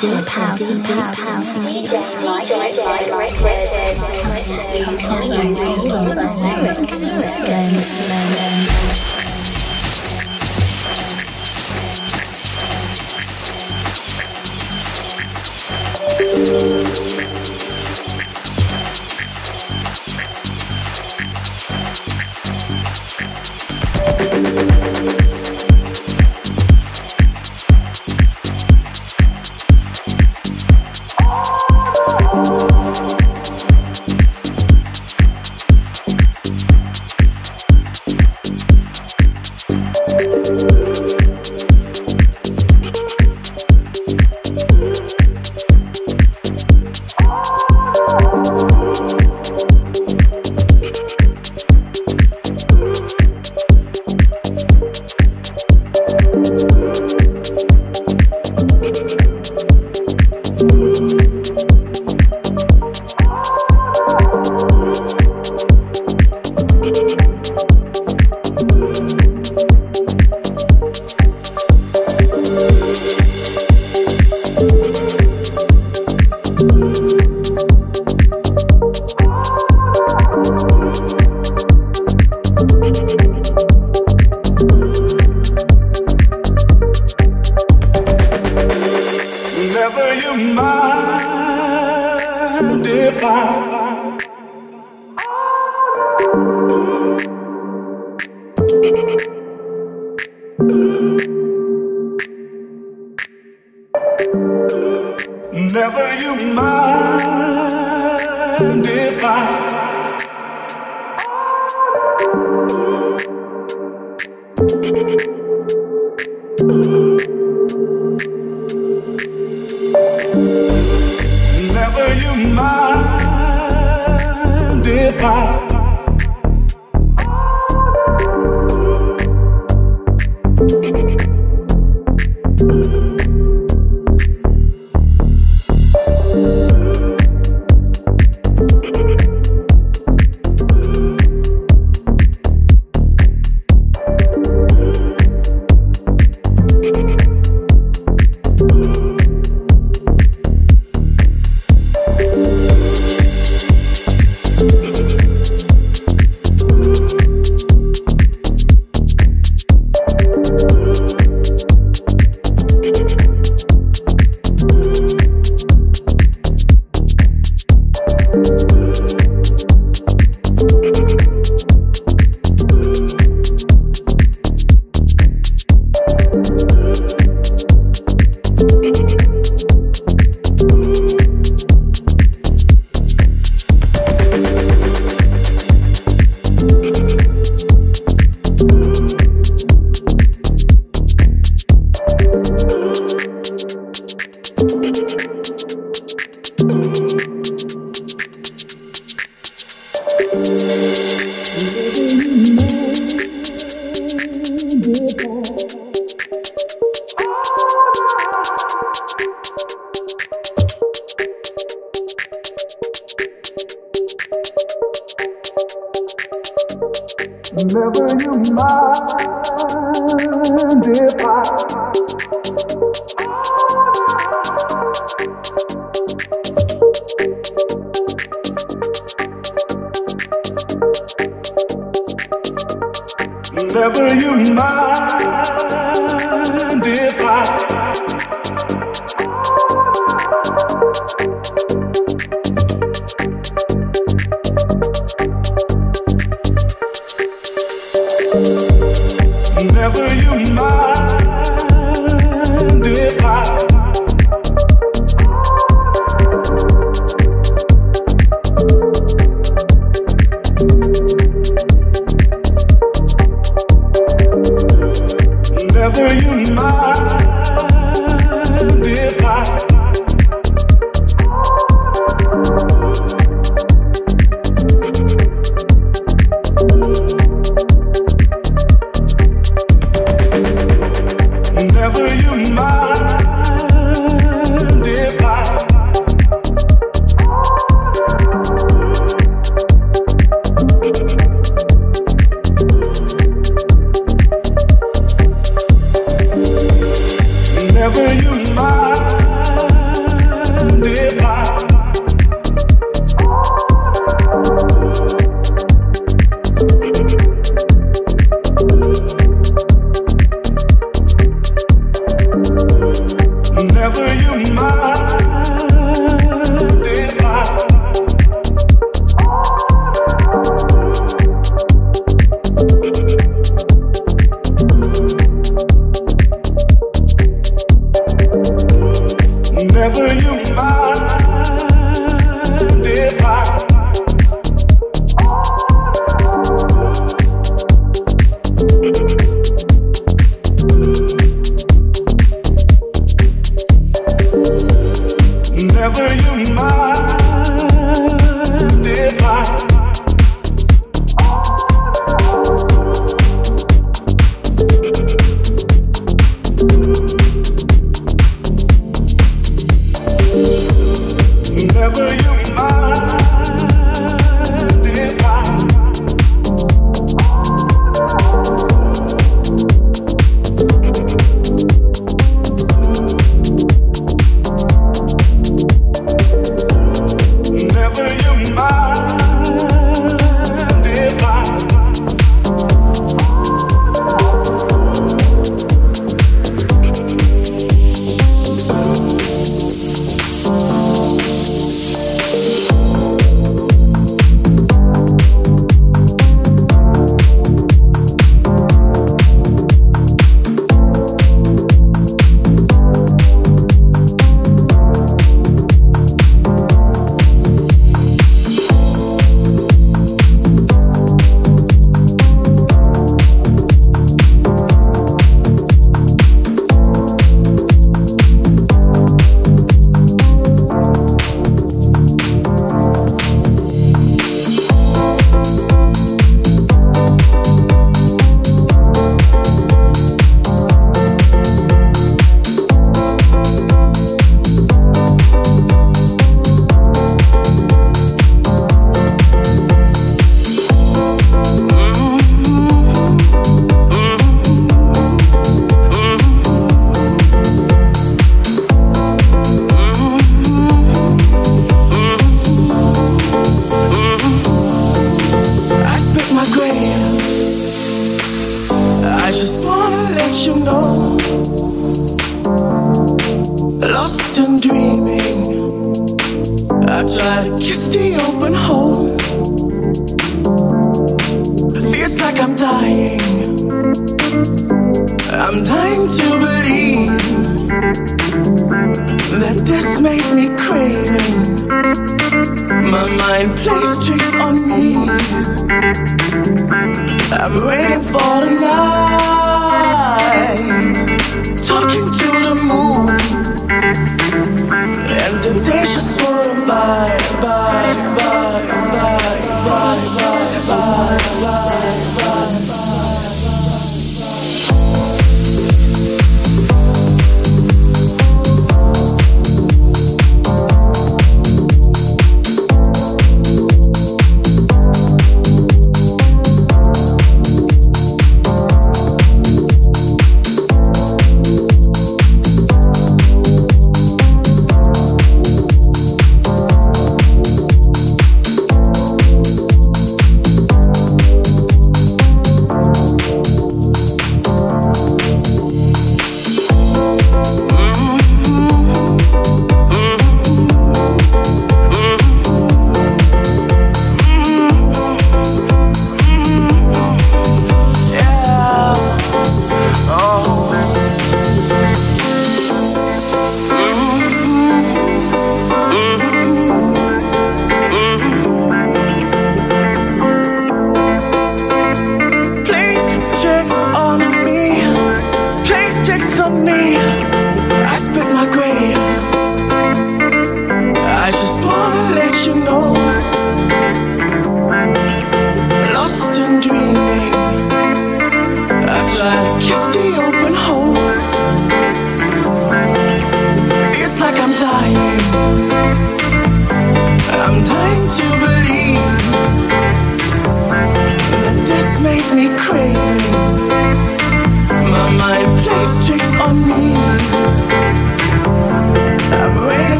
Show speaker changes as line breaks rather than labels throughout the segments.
Deep house, deep house, DJ,
DJ, DJ, Richard, Richard, Richard, Richard, Richard, Richard, Richard, Richard, Richard, Richard, Richard, Richard, Richard, wherever you
might.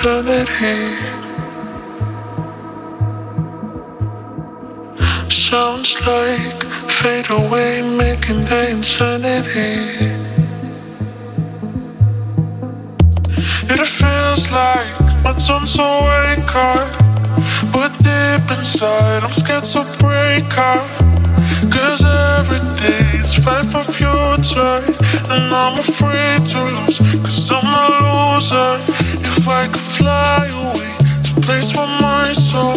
Infinity. Sounds like fade away, making the insanity. It feels like my time's awake, but deep inside I'm scared to break out. Cause every day it's fight for future, and I'm afraid to lose. Cause I'm a loser. If I could fly away. To place where my soul,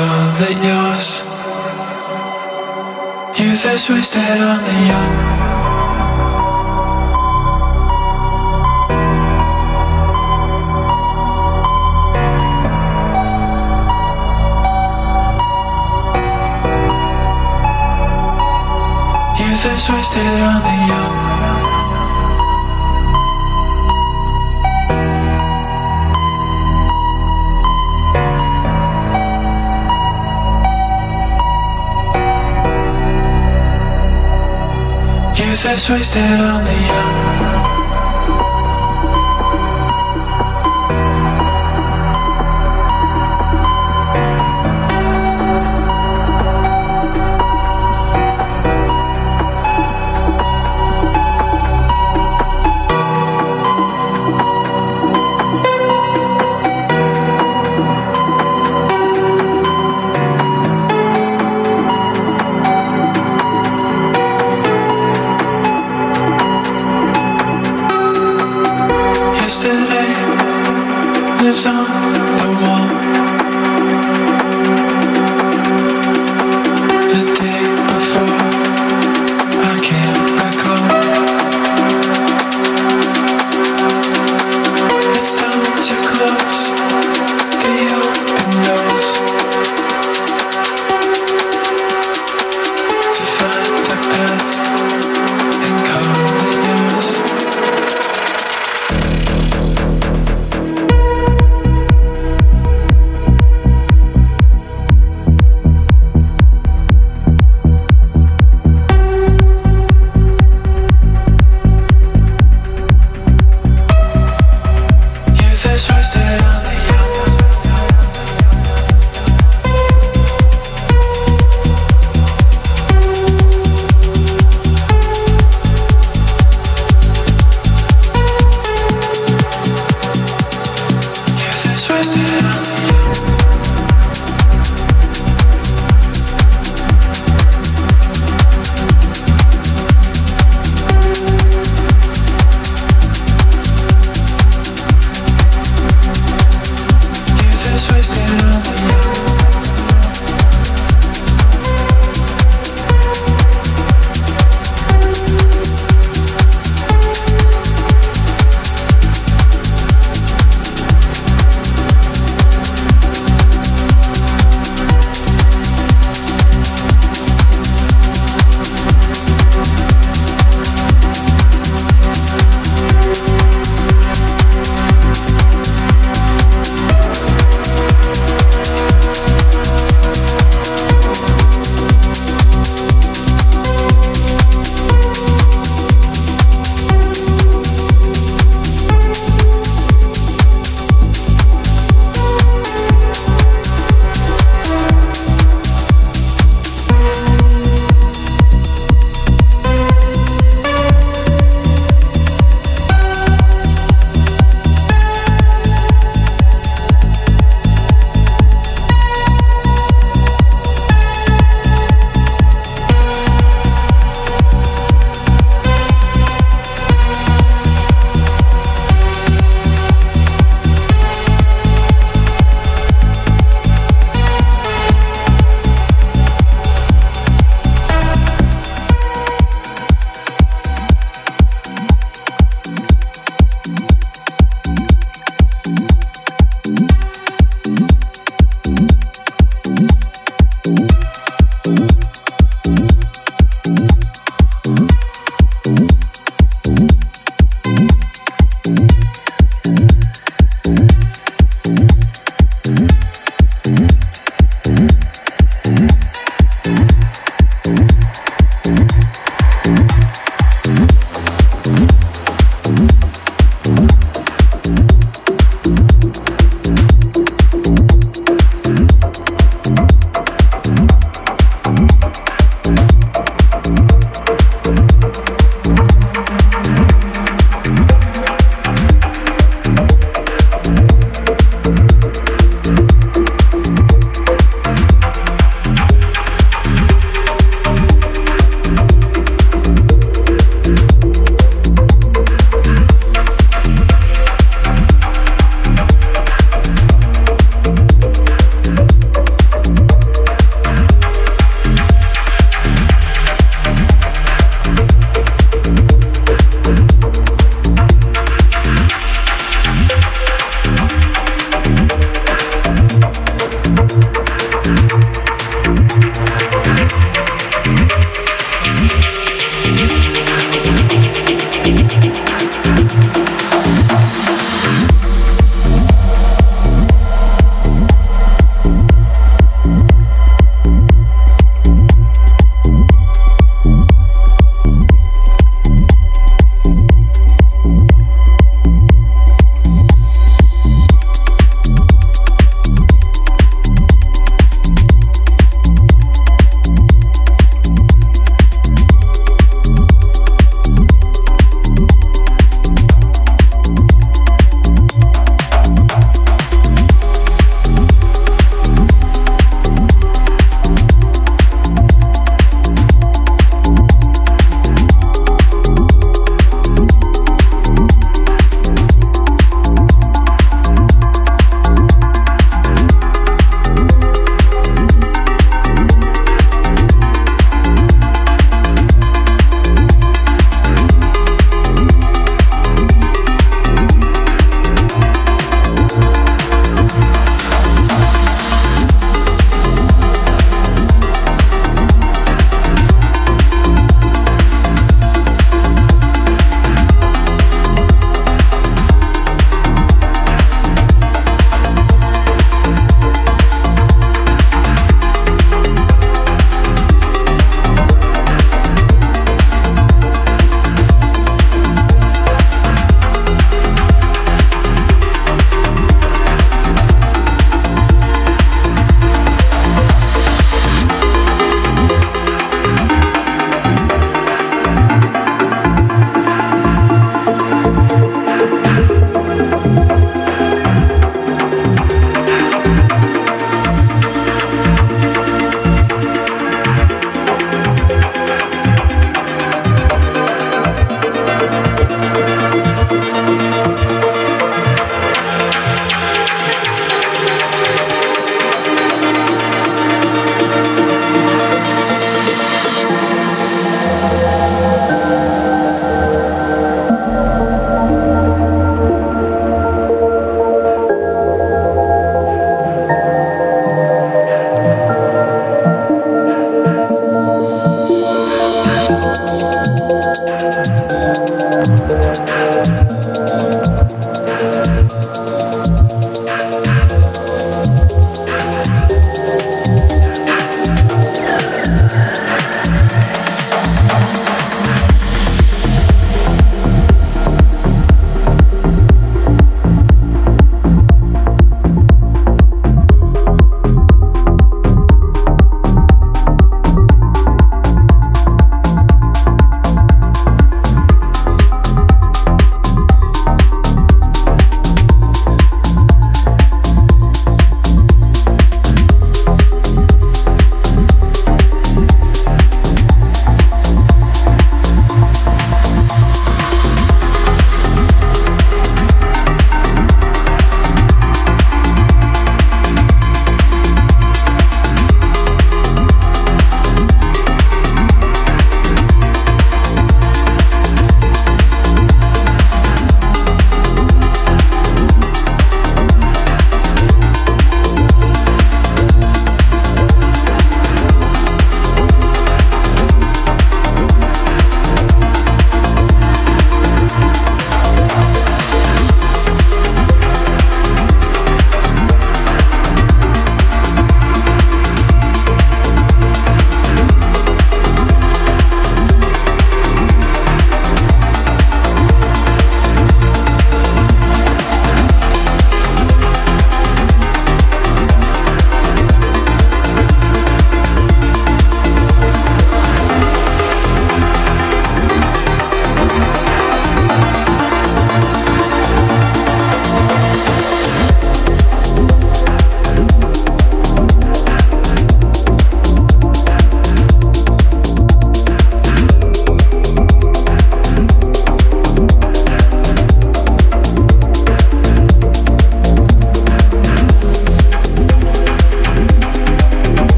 call it yours. Youth is wasted on the young. Youth is wasted on the young. Is wasted on the young.